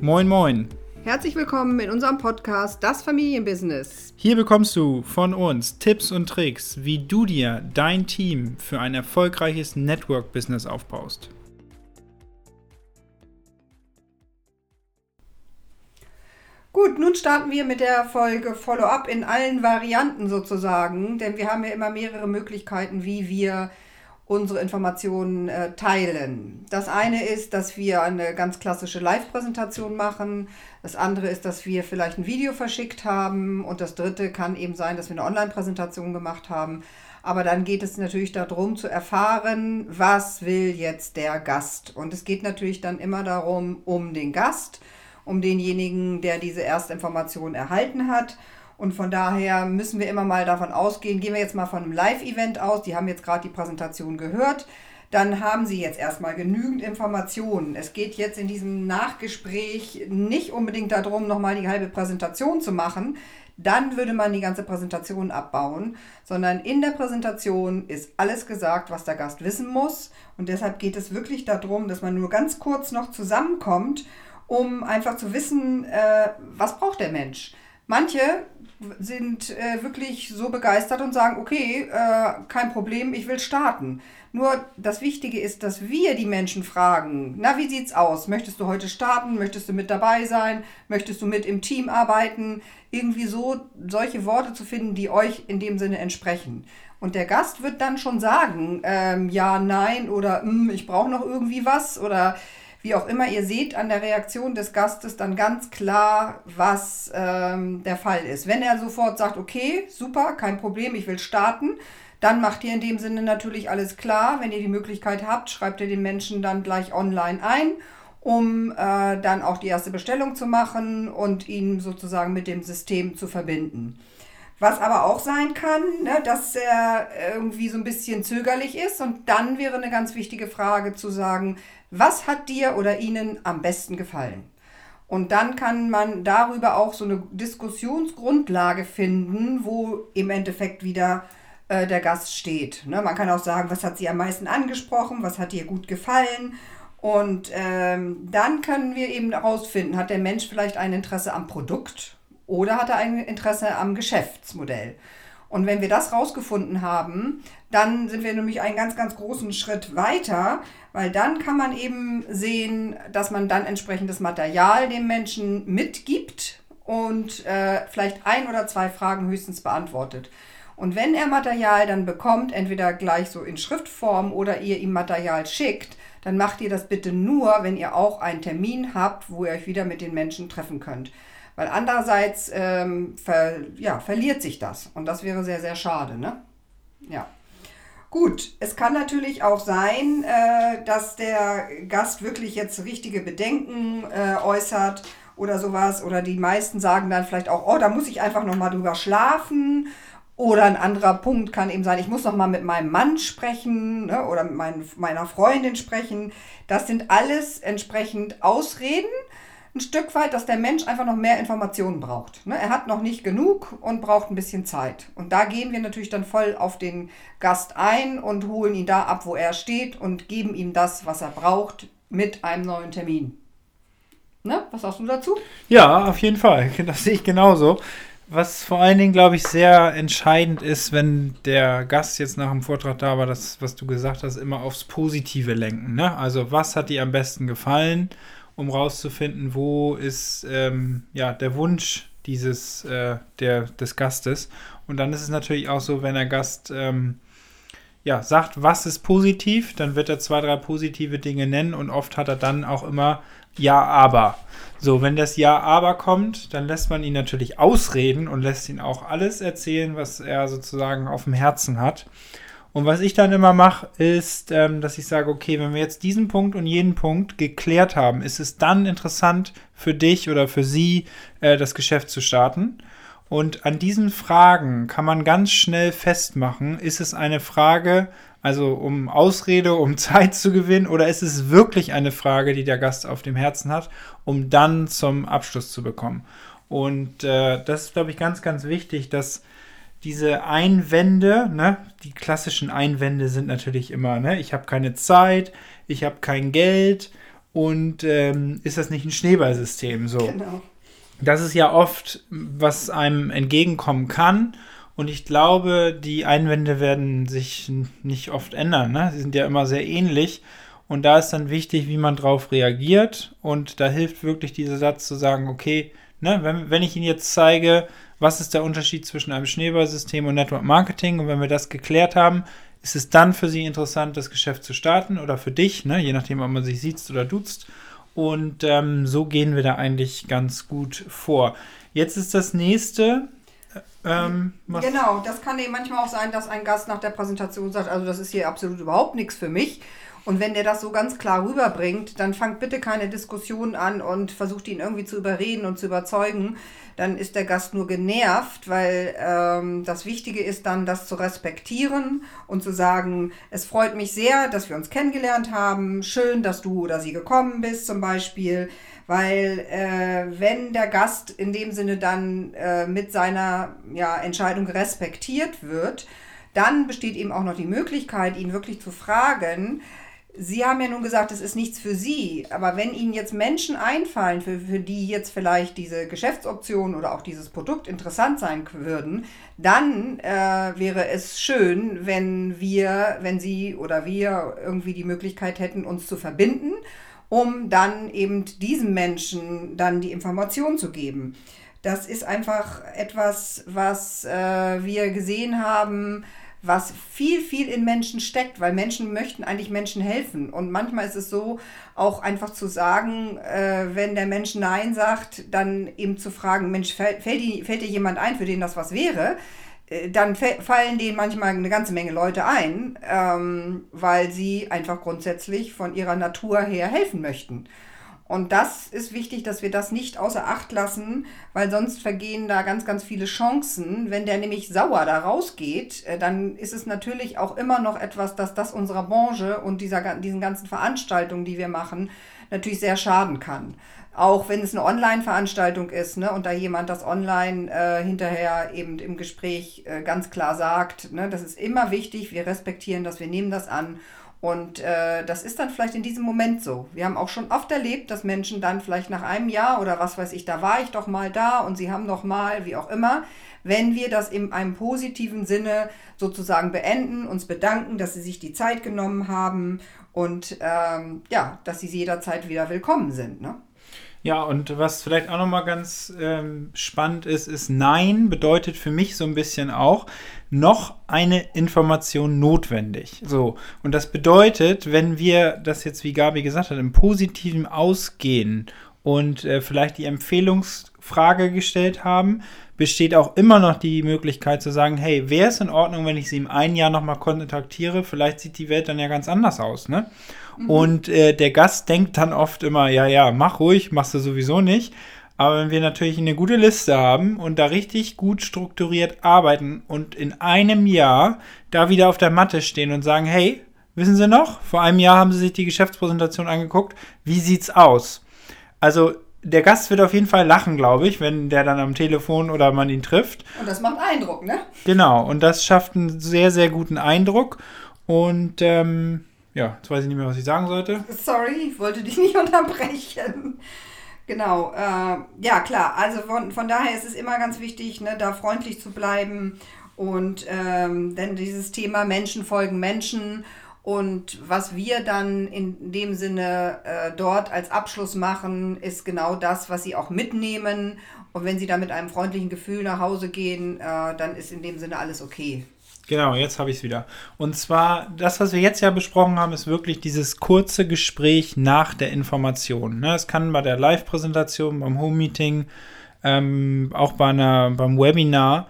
Moin, moin. Herzlich willkommen in unserem Podcast Das Familienbusiness. Hier bekommst du von uns Tipps und Tricks, wie du dir dein Team für ein erfolgreiches Network-Business aufbaust. Gut, nun starten wir mit der Folge Follow-up in allen Varianten sozusagen, denn wir haben ja immer mehrere Möglichkeiten, wie wir unsere Informationen äh, teilen. Das eine ist, dass wir eine ganz klassische Live-Präsentation machen. Das andere ist, dass wir vielleicht ein Video verschickt haben. Und das dritte kann eben sein, dass wir eine Online-Präsentation gemacht haben. Aber dann geht es natürlich darum zu erfahren, was will jetzt der Gast. Und es geht natürlich dann immer darum, um den Gast, um denjenigen, der diese Erstinformation erhalten hat. Und von daher müssen wir immer mal davon ausgehen, gehen wir jetzt mal von einem Live-Event aus, die haben jetzt gerade die Präsentation gehört, dann haben Sie jetzt erstmal genügend Informationen. Es geht jetzt in diesem Nachgespräch nicht unbedingt darum, nochmal die halbe Präsentation zu machen. Dann würde man die ganze Präsentation abbauen, sondern in der Präsentation ist alles gesagt, was der Gast wissen muss. Und deshalb geht es wirklich darum, dass man nur ganz kurz noch zusammenkommt, um einfach zu wissen, äh, was braucht der Mensch. Manche sind äh, wirklich so begeistert und sagen, okay, äh, kein Problem, ich will starten. Nur das Wichtige ist, dass wir die Menschen fragen, na, wie sieht's aus? Möchtest du heute starten? Möchtest du mit dabei sein? Möchtest du mit im Team arbeiten? Irgendwie so solche Worte zu finden, die euch in dem Sinne entsprechen. Und der Gast wird dann schon sagen, ähm, ja, nein oder hm, ich brauche noch irgendwie was oder wie auch immer, ihr seht an der Reaktion des Gastes dann ganz klar, was ähm, der Fall ist. Wenn er sofort sagt, okay, super, kein Problem, ich will starten, dann macht ihr in dem Sinne natürlich alles klar. Wenn ihr die Möglichkeit habt, schreibt ihr den Menschen dann gleich online ein, um äh, dann auch die erste Bestellung zu machen und ihn sozusagen mit dem System zu verbinden. Was aber auch sein kann, ne, dass er irgendwie so ein bisschen zögerlich ist. Und dann wäre eine ganz wichtige Frage zu sagen, was hat dir oder ihnen am besten gefallen? Und dann kann man darüber auch so eine Diskussionsgrundlage finden, wo im Endeffekt wieder äh, der Gast steht. Ne? Man kann auch sagen, was hat sie am meisten angesprochen, was hat ihr gut gefallen. Und ähm, dann können wir eben herausfinden, hat der Mensch vielleicht ein Interesse am Produkt oder hat er ein Interesse am Geschäftsmodell? Und wenn wir das rausgefunden haben, dann sind wir nämlich einen ganz, ganz großen Schritt weiter, weil dann kann man eben sehen, dass man dann entsprechendes Material dem Menschen mitgibt und äh, vielleicht ein oder zwei Fragen höchstens beantwortet. Und wenn er Material dann bekommt, entweder gleich so in Schriftform oder ihr ihm Material schickt, dann macht ihr das bitte nur, wenn ihr auch einen Termin habt, wo ihr euch wieder mit den Menschen treffen könnt. Weil andererseits ähm, ver, ja, verliert sich das. Und das wäre sehr, sehr schade. Ne? Ja. Gut, es kann natürlich auch sein, äh, dass der Gast wirklich jetzt richtige Bedenken äh, äußert oder sowas. Oder die meisten sagen dann vielleicht auch, oh, da muss ich einfach nochmal drüber schlafen. Oder ein anderer Punkt kann eben sein, ich muss nochmal mit meinem Mann sprechen ne, oder mit mein, meiner Freundin sprechen. Das sind alles entsprechend Ausreden ein Stück weit, dass der Mensch einfach noch mehr Informationen braucht. Ne? Er hat noch nicht genug und braucht ein bisschen Zeit. Und da gehen wir natürlich dann voll auf den Gast ein und holen ihn da ab, wo er steht und geben ihm das, was er braucht, mit einem neuen Termin. Ne? Was sagst du dazu? Ja, auf jeden Fall. Das sehe ich genauso. Was vor allen Dingen, glaube ich, sehr entscheidend ist, wenn der Gast jetzt nach dem Vortrag da war, das, was du gesagt hast, immer aufs Positive lenken. Ne? Also, was hat dir am besten gefallen? Um rauszufinden, wo ist ähm, ja, der Wunsch dieses, äh, der, des Gastes. Und dann ist es natürlich auch so, wenn der Gast ähm, ja, sagt, was ist positiv, dann wird er zwei, drei positive Dinge nennen und oft hat er dann auch immer Ja, aber. So, wenn das Ja, aber kommt, dann lässt man ihn natürlich ausreden und lässt ihn auch alles erzählen, was er sozusagen auf dem Herzen hat. Und was ich dann immer mache, ist, ähm, dass ich sage, okay, wenn wir jetzt diesen Punkt und jeden Punkt geklärt haben, ist es dann interessant für dich oder für sie, äh, das Geschäft zu starten. Und an diesen Fragen kann man ganz schnell festmachen, ist es eine Frage, also um Ausrede, um Zeit zu gewinnen, oder ist es wirklich eine Frage, die der Gast auf dem Herzen hat, um dann zum Abschluss zu bekommen. Und äh, das ist, glaube ich, ganz, ganz wichtig, dass diese Einwände, ne, die klassischen Einwände sind natürlich immer, ne, ich habe keine Zeit, ich habe kein Geld und ähm, ist das nicht ein Schneeballsystem? So. Genau. Das ist ja oft, was einem entgegenkommen kann. Und ich glaube, die Einwände werden sich nicht oft ändern. Ne? Sie sind ja immer sehr ähnlich. Und da ist dann wichtig, wie man drauf reagiert. Und da hilft wirklich dieser Satz zu sagen, okay, ne, wenn, wenn ich Ihnen jetzt zeige, was ist der Unterschied zwischen einem Schneeballsystem und Network Marketing, und wenn wir das geklärt haben, ist es dann für Sie interessant, das Geschäft zu starten oder für dich, ne, je nachdem, ob man sich sieht oder duzt. Und ähm, so gehen wir da eigentlich ganz gut vor. Jetzt ist das nächste. Ähm, genau, das kann eben manchmal auch sein, dass ein Gast nach der Präsentation sagt, also das ist hier absolut überhaupt nichts für mich. Und wenn der das so ganz klar rüberbringt, dann fangt bitte keine Diskussion an und versucht ihn irgendwie zu überreden und zu überzeugen. Dann ist der Gast nur genervt, weil ähm, das Wichtige ist dann, das zu respektieren und zu sagen, es freut mich sehr, dass wir uns kennengelernt haben. Schön, dass du oder sie gekommen bist zum Beispiel. Weil äh, wenn der Gast in dem Sinne dann äh, mit seiner ja, Entscheidung respektiert wird, dann besteht eben auch noch die Möglichkeit, ihn wirklich zu fragen, Sie haben ja nun gesagt, es ist nichts für Sie, aber wenn Ihnen jetzt Menschen einfallen, für, für die jetzt vielleicht diese Geschäftsoption oder auch dieses Produkt interessant sein würden, dann äh, wäre es schön, wenn wir, wenn Sie oder wir irgendwie die Möglichkeit hätten, uns zu verbinden, um dann eben diesem Menschen dann die Information zu geben. Das ist einfach etwas, was äh, wir gesehen haben, was viel, viel in Menschen steckt, weil Menschen möchten eigentlich Menschen helfen. Und manchmal ist es so, auch einfach zu sagen, äh, wenn der Mensch Nein sagt, dann eben zu fragen, Mensch, fällt, fällt, dir jemand ein, für den das was wäre? Äh, dann fallen denen manchmal eine ganze Menge Leute ein, ähm, weil sie einfach grundsätzlich von ihrer Natur her helfen möchten. Und das ist wichtig, dass wir das nicht außer Acht lassen, weil sonst vergehen da ganz, ganz viele Chancen. Wenn der nämlich sauer da rausgeht, äh, dann ist es natürlich auch immer noch etwas, dass das unserer Branche und dieser, diesen ganzen Veranstaltungen, die wir machen, natürlich sehr schaden kann. Auch wenn es eine Online-Veranstaltung ist ne, und da jemand das online äh, hinterher eben im Gespräch äh, ganz klar sagt, ne, das ist immer wichtig, wir respektieren das, wir nehmen das an und äh, das ist dann vielleicht in diesem Moment so. Wir haben auch schon oft erlebt, dass Menschen dann vielleicht nach einem Jahr oder was weiß ich, da war ich doch mal da und sie haben noch mal, wie auch immer, wenn wir das in einem positiven Sinne sozusagen beenden, uns bedanken, dass sie sich die Zeit genommen haben und ähm, ja, dass sie jederzeit wieder willkommen sind. Ne? Ja, und was vielleicht auch nochmal ganz ähm, spannend ist, ist Nein bedeutet für mich so ein bisschen auch noch eine Information notwendig. So, und das bedeutet, wenn wir das jetzt, wie Gabi gesagt hat, im Positiven ausgehen und äh, vielleicht die Empfehlungsfrage gestellt haben, besteht auch immer noch die Möglichkeit zu sagen, hey, wäre es in Ordnung, wenn ich sie im einen Jahr nochmal kontaktiere? Vielleicht sieht die Welt dann ja ganz anders aus, ne? Mhm. Und äh, der Gast denkt dann oft immer, ja, ja, mach ruhig, machst du sowieso nicht. Aber wenn wir natürlich eine gute Liste haben und da richtig gut strukturiert arbeiten und in einem Jahr da wieder auf der Matte stehen und sagen, hey, wissen Sie noch, vor einem Jahr haben Sie sich die Geschäftspräsentation angeguckt, wie sieht's aus? Also der Gast wird auf jeden Fall lachen, glaube ich, wenn der dann am Telefon oder man ihn trifft. Und das macht Eindruck, ne? Genau, und das schafft einen sehr, sehr guten Eindruck. Und ähm, ja, jetzt weiß ich nicht mehr, was ich sagen sollte. Sorry, ich wollte dich nicht unterbrechen. Genau, äh, ja klar, also von, von daher ist es immer ganz wichtig, ne, da freundlich zu bleiben und ähm, denn dieses Thema Menschen folgen Menschen und was wir dann in dem Sinne äh, dort als Abschluss machen, ist genau das, was sie auch mitnehmen und wenn sie da mit einem freundlichen Gefühl nach Hause gehen, äh, dann ist in dem Sinne alles okay. Genau, jetzt habe ich es wieder. Und zwar, das, was wir jetzt ja besprochen haben, ist wirklich dieses kurze Gespräch nach der Information. Ne? Es kann bei der Live-Präsentation, beim Home-Meeting, ähm, auch bei einer, beim Webinar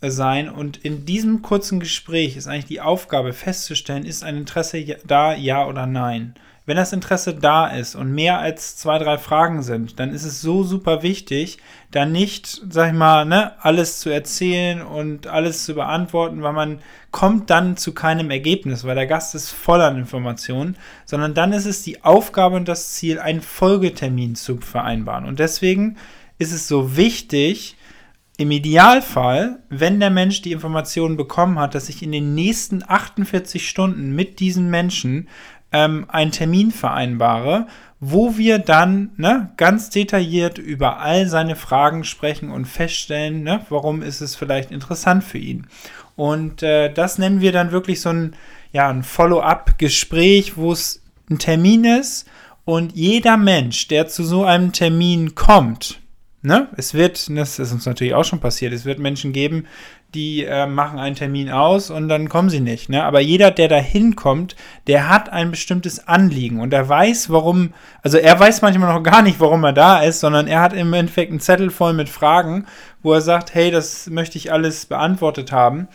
sein. Und in diesem kurzen Gespräch ist eigentlich die Aufgabe festzustellen, ist ein Interesse da, ja oder nein. Wenn das Interesse da ist und mehr als zwei, drei Fragen sind, dann ist es so super wichtig, da nicht, sag ich mal, ne, alles zu erzählen und alles zu beantworten, weil man kommt dann zu keinem Ergebnis, weil der Gast ist voll an Informationen, sondern dann ist es die Aufgabe und das Ziel, einen Folgetermin zu vereinbaren. Und deswegen ist es so wichtig, im Idealfall, wenn der Mensch die Informationen bekommen hat, dass ich in den nächsten 48 Stunden mit diesem Menschen ähm, einen Termin vereinbare, wo wir dann ne, ganz detailliert über all seine Fragen sprechen und feststellen, ne, warum ist es vielleicht interessant für ihn. Und äh, das nennen wir dann wirklich so ein, ja, ein Follow-up-Gespräch, wo es ein Termin ist und jeder Mensch, der zu so einem Termin kommt, ne, es wird, das ist uns natürlich auch schon passiert, es wird Menschen geben, die äh, machen einen Termin aus und dann kommen sie nicht. Ne? Aber jeder, der da hinkommt, der hat ein bestimmtes Anliegen und er weiß, warum, also er weiß manchmal noch gar nicht, warum er da ist, sondern er hat im Endeffekt einen Zettel voll mit Fragen, wo er sagt, hey, das möchte ich alles beantwortet haben.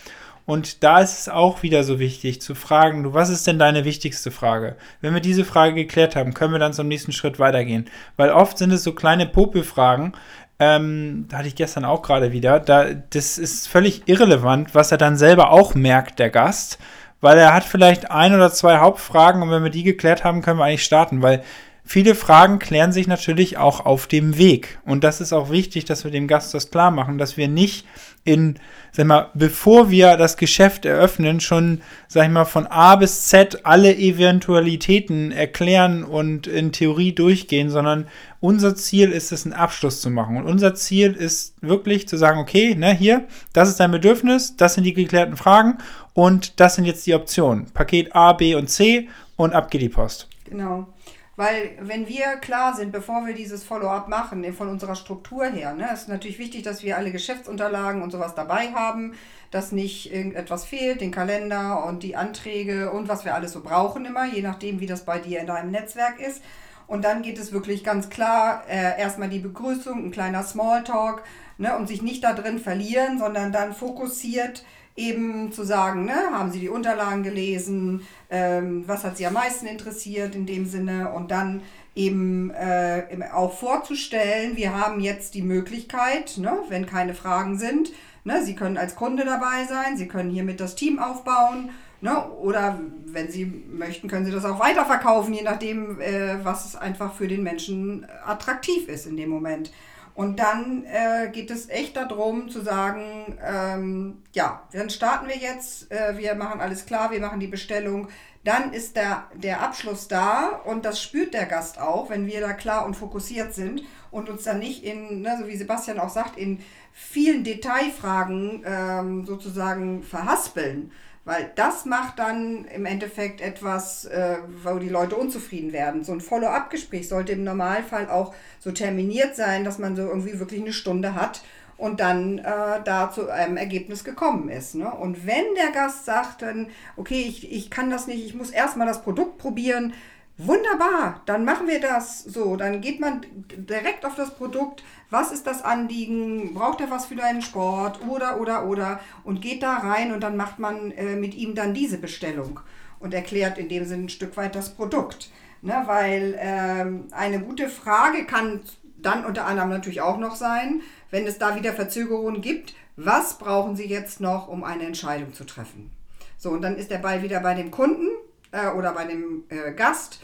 Und da ist es auch wieder so wichtig zu fragen, du, was ist denn deine wichtigste Frage? Wenn wir diese Frage geklärt haben, können wir dann zum nächsten Schritt weitergehen. Weil oft sind es so kleine Popelfragen, ähm, da hatte ich gestern auch gerade wieder, da, das ist völlig irrelevant, was er dann selber auch merkt, der Gast, weil er hat vielleicht ein oder zwei Hauptfragen und wenn wir die geklärt haben, können wir eigentlich starten, weil viele Fragen klären sich natürlich auch auf dem Weg. Und das ist auch wichtig, dass wir dem Gast das klar machen, dass wir nicht in, sag mal, bevor wir das Geschäft eröffnen, schon, sag ich mal, von A bis Z alle Eventualitäten erklären und in Theorie durchgehen, sondern unser Ziel ist es, einen Abschluss zu machen. Und unser Ziel ist wirklich zu sagen, okay, ne, hier, das ist dein Bedürfnis, das sind die geklärten Fragen und das sind jetzt die Optionen. Paket A, B und C und ab geht die Post. Genau. Weil wenn wir klar sind, bevor wir dieses Follow-up machen, von unserer Struktur her, ne, ist natürlich wichtig, dass wir alle Geschäftsunterlagen und sowas dabei haben, dass nicht irgendetwas fehlt, den Kalender und die Anträge und was wir alles so brauchen immer, je nachdem, wie das bei dir in deinem Netzwerk ist. Und dann geht es wirklich ganz klar, äh, erstmal die Begrüßung, ein kleiner Smalltalk ne, und sich nicht da drin verlieren, sondern dann fokussiert eben zu sagen, ne, haben Sie die Unterlagen gelesen, ähm, was hat Sie am meisten interessiert in dem Sinne und dann eben äh, auch vorzustellen, wir haben jetzt die Möglichkeit, ne, wenn keine Fragen sind, ne, Sie können als Kunde dabei sein, Sie können hiermit das Team aufbauen ne, oder wenn Sie möchten, können Sie das auch weiterverkaufen, je nachdem, äh, was einfach für den Menschen attraktiv ist in dem Moment. Und dann äh, geht es echt darum zu sagen, ähm, ja, dann starten wir jetzt, äh, wir machen alles klar, wir machen die Bestellung. Dann ist der, der Abschluss da und das spürt der Gast auch, wenn wir da klar und fokussiert sind und uns dann nicht in, ne, so wie Sebastian auch sagt, in vielen Detailfragen ähm, sozusagen verhaspeln, weil das macht dann im Endeffekt etwas, äh, wo die Leute unzufrieden werden. So ein Follow-up-Gespräch sollte im Normalfall auch so terminiert sein, dass man so irgendwie wirklich eine Stunde hat und dann äh, da zu einem Ergebnis gekommen ist. Ne? Und wenn der Gast sagt dann, okay, ich, ich kann das nicht, ich muss erstmal das Produkt probieren, Wunderbar, dann machen wir das so. Dann geht man direkt auf das Produkt. Was ist das Anliegen? Braucht er was für deinen Sport? Oder, oder, oder. Und geht da rein und dann macht man äh, mit ihm dann diese Bestellung und erklärt in dem Sinne ein Stück weit das Produkt. Ne, weil ähm, eine gute Frage kann dann unter anderem natürlich auch noch sein, wenn es da wieder Verzögerungen gibt, was brauchen Sie jetzt noch, um eine Entscheidung zu treffen? So, und dann ist der Ball wieder bei dem Kunden äh, oder bei dem äh, Gast.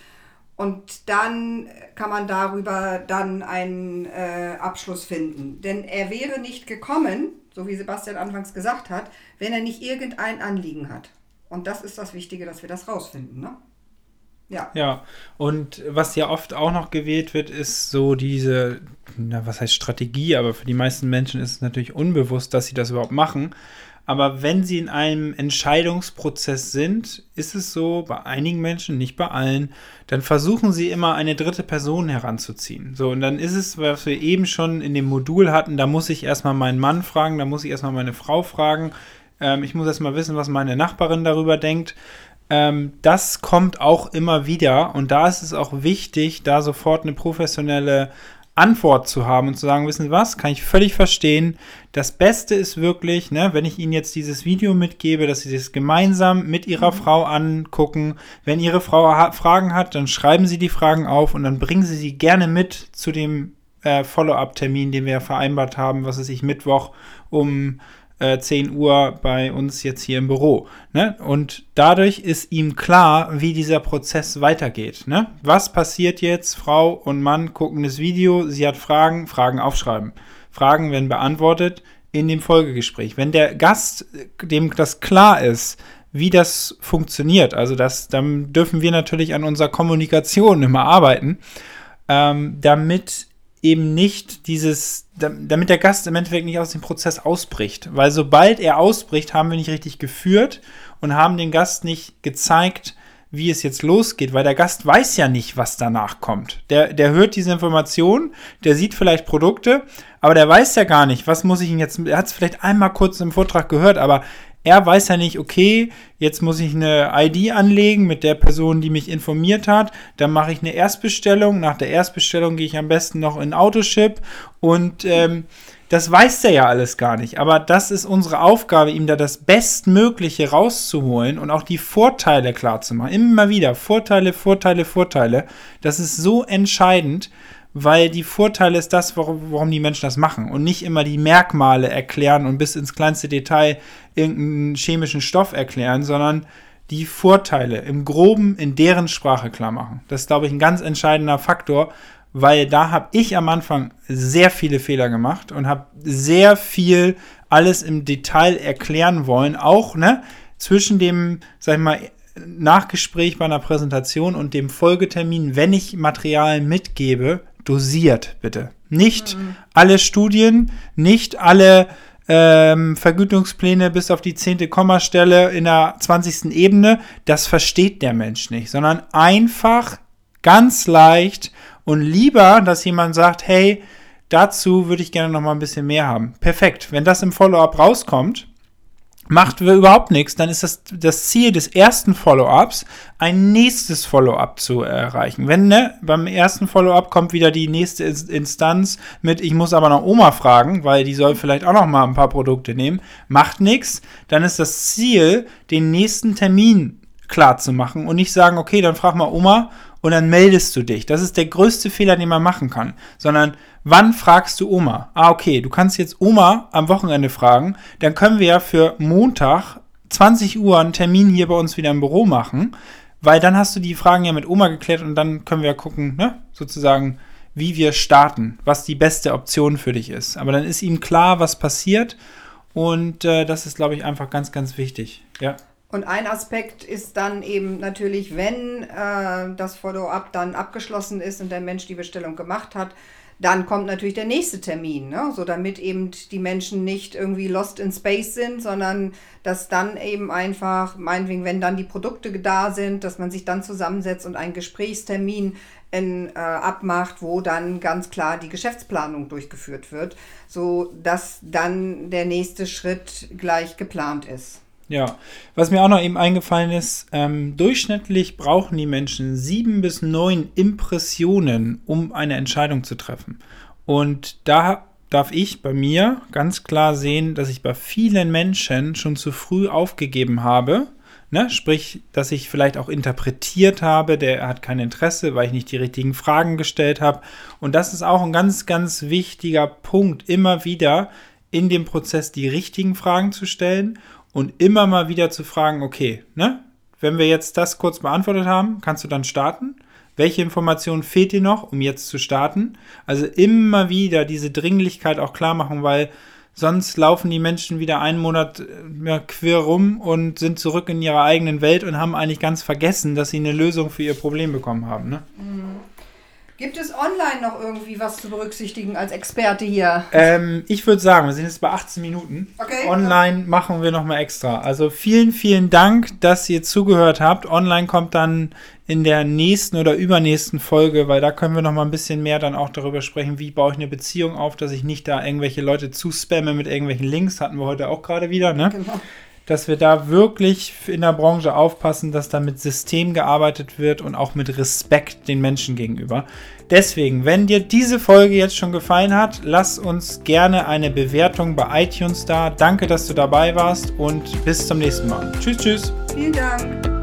Und dann kann man darüber dann einen äh, Abschluss finden. Denn er wäre nicht gekommen, so wie Sebastian anfangs gesagt hat, wenn er nicht irgendein Anliegen hat. Und das ist das Wichtige, dass wir das rausfinden. Ne? Ja. Ja, und was ja oft auch noch gewählt wird, ist so diese, na, was heißt Strategie, aber für die meisten Menschen ist es natürlich unbewusst, dass sie das überhaupt machen. Aber wenn sie in einem Entscheidungsprozess sind, ist es so, bei einigen Menschen, nicht bei allen, dann versuchen sie immer eine dritte Person heranzuziehen. So, und dann ist es, was wir eben schon in dem Modul hatten, da muss ich erstmal meinen Mann fragen, da muss ich erstmal meine Frau fragen, ähm, ich muss erstmal wissen, was meine Nachbarin darüber denkt. Ähm, das kommt auch immer wieder und da ist es auch wichtig, da sofort eine professionelle Antwort zu haben und zu sagen, wissen Sie was, kann ich völlig verstehen. Das Beste ist wirklich, ne, wenn ich Ihnen jetzt dieses Video mitgebe, dass Sie das gemeinsam mit Ihrer mhm. Frau angucken. Wenn Ihre Frau ha Fragen hat, dann schreiben Sie die Fragen auf und dann bringen Sie sie gerne mit zu dem äh, Follow-up-Termin, den wir vereinbart haben, was ist ich, Mittwoch um äh, 10 Uhr bei uns jetzt hier im Büro. Ne? Und dadurch ist ihm klar, wie dieser Prozess weitergeht. Ne? Was passiert jetzt? Frau und Mann gucken das Video, sie hat Fragen, Fragen aufschreiben. Fragen werden beantwortet in dem Folgegespräch. Wenn der Gast, dem das klar ist, wie das funktioniert. Also das, dann dürfen wir natürlich an unserer Kommunikation immer arbeiten, ähm, damit eben nicht dieses, damit der Gast im Endeffekt nicht aus dem Prozess ausbricht. Weil sobald er ausbricht, haben wir nicht richtig geführt und haben den Gast nicht gezeigt, wie es jetzt losgeht, weil der Gast weiß ja nicht, was danach kommt. Der, der hört diese Information, der sieht vielleicht Produkte, aber der weiß ja gar nicht, was muss ich ihn jetzt, er hat es vielleicht einmal kurz im Vortrag gehört, aber er weiß ja nicht, okay, jetzt muss ich eine ID anlegen mit der Person, die mich informiert hat. Dann mache ich eine Erstbestellung. Nach der Erstbestellung gehe ich am besten noch in Autoship und ähm, das weiß der ja alles gar nicht. Aber das ist unsere Aufgabe, ihm da das Bestmögliche rauszuholen und auch die Vorteile klar zu machen. Immer wieder Vorteile, Vorteile, Vorteile. Das ist so entscheidend, weil die Vorteile ist das, warum, warum die Menschen das machen und nicht immer die Merkmale erklären und bis ins kleinste Detail irgendeinen chemischen Stoff erklären, sondern die Vorteile im Groben in deren Sprache klar machen. Das ist, glaube ich, ein ganz entscheidender Faktor, weil da habe ich am Anfang sehr viele Fehler gemacht und habe sehr viel alles im Detail erklären wollen, auch ne, zwischen dem, sag ich mal, Nachgespräch bei einer Präsentation und dem Folgetermin, wenn ich Material mitgebe, dosiert bitte. Nicht mhm. alle Studien, nicht alle ähm, Vergütungspläne bis auf die zehnte Kommastelle in der 20. Ebene, das versteht der Mensch nicht, sondern einfach ganz leicht und lieber, dass jemand sagt, hey, dazu würde ich gerne noch mal ein bisschen mehr haben. Perfekt. Wenn das im Follow-up rauskommt, macht wir überhaupt nichts, dann ist das das Ziel des ersten Follow-ups, ein nächstes Follow-up zu erreichen. Wenn ne, beim ersten Follow-up kommt wieder die nächste Instanz mit, ich muss aber noch Oma fragen, weil die soll vielleicht auch noch mal ein paar Produkte nehmen, macht nichts, dann ist das Ziel, den nächsten Termin klar zu machen und nicht sagen, okay, dann frag mal Oma und dann meldest du dich. Das ist der größte Fehler, den man machen kann. Sondern, wann fragst du Oma? Ah, okay, du kannst jetzt Oma am Wochenende fragen. Dann können wir ja für Montag 20 Uhr einen Termin hier bei uns wieder im Büro machen. Weil dann hast du die Fragen ja mit Oma geklärt und dann können wir ja gucken, ne, sozusagen, wie wir starten, was die beste Option für dich ist. Aber dann ist ihm klar, was passiert und äh, das ist, glaube ich, einfach ganz, ganz wichtig. Ja. Und ein Aspekt ist dann eben natürlich, wenn äh, das Follow-up dann abgeschlossen ist und der Mensch die Bestellung gemacht hat, dann kommt natürlich der nächste Termin, ne? so damit eben die Menschen nicht irgendwie lost in space sind, sondern dass dann eben einfach, meinetwegen, wenn dann die Produkte da sind, dass man sich dann zusammensetzt und einen Gesprächstermin in, äh, abmacht, wo dann ganz klar die Geschäftsplanung durchgeführt wird, so dass dann der nächste Schritt gleich geplant ist. Ja, was mir auch noch eben eingefallen ist, ähm, durchschnittlich brauchen die Menschen sieben bis neun Impressionen, um eine Entscheidung zu treffen. Und da darf ich bei mir ganz klar sehen, dass ich bei vielen Menschen schon zu früh aufgegeben habe. Ne? Sprich, dass ich vielleicht auch interpretiert habe, der hat kein Interesse, weil ich nicht die richtigen Fragen gestellt habe. Und das ist auch ein ganz, ganz wichtiger Punkt, immer wieder in dem Prozess die richtigen Fragen zu stellen und immer mal wieder zu fragen, okay, ne, wenn wir jetzt das kurz beantwortet haben, kannst du dann starten? Welche Informationen fehlt dir noch, um jetzt zu starten? Also immer wieder diese Dringlichkeit auch klar machen, weil sonst laufen die Menschen wieder einen Monat ja, quer rum und sind zurück in ihrer eigenen Welt und haben eigentlich ganz vergessen, dass sie eine Lösung für ihr Problem bekommen haben. Ne? Mhm. Gibt es online noch irgendwie was zu berücksichtigen als Experte hier? Ähm, ich würde sagen, wir sind jetzt bei 18 Minuten. Okay. Online machen wir nochmal extra. Also vielen, vielen Dank, dass ihr zugehört habt. Online kommt dann in der nächsten oder übernächsten Folge, weil da können wir nochmal ein bisschen mehr dann auch darüber sprechen, wie baue ich eine Beziehung auf, dass ich nicht da irgendwelche Leute zuspamme mit irgendwelchen Links. Hatten wir heute auch gerade wieder, ne? Genau dass wir da wirklich in der Branche aufpassen, dass da mit System gearbeitet wird und auch mit Respekt den Menschen gegenüber. Deswegen, wenn dir diese Folge jetzt schon gefallen hat, lass uns gerne eine Bewertung bei iTunes da. Danke, dass du dabei warst und bis zum nächsten Mal. Tschüss, tschüss. Vielen Dank.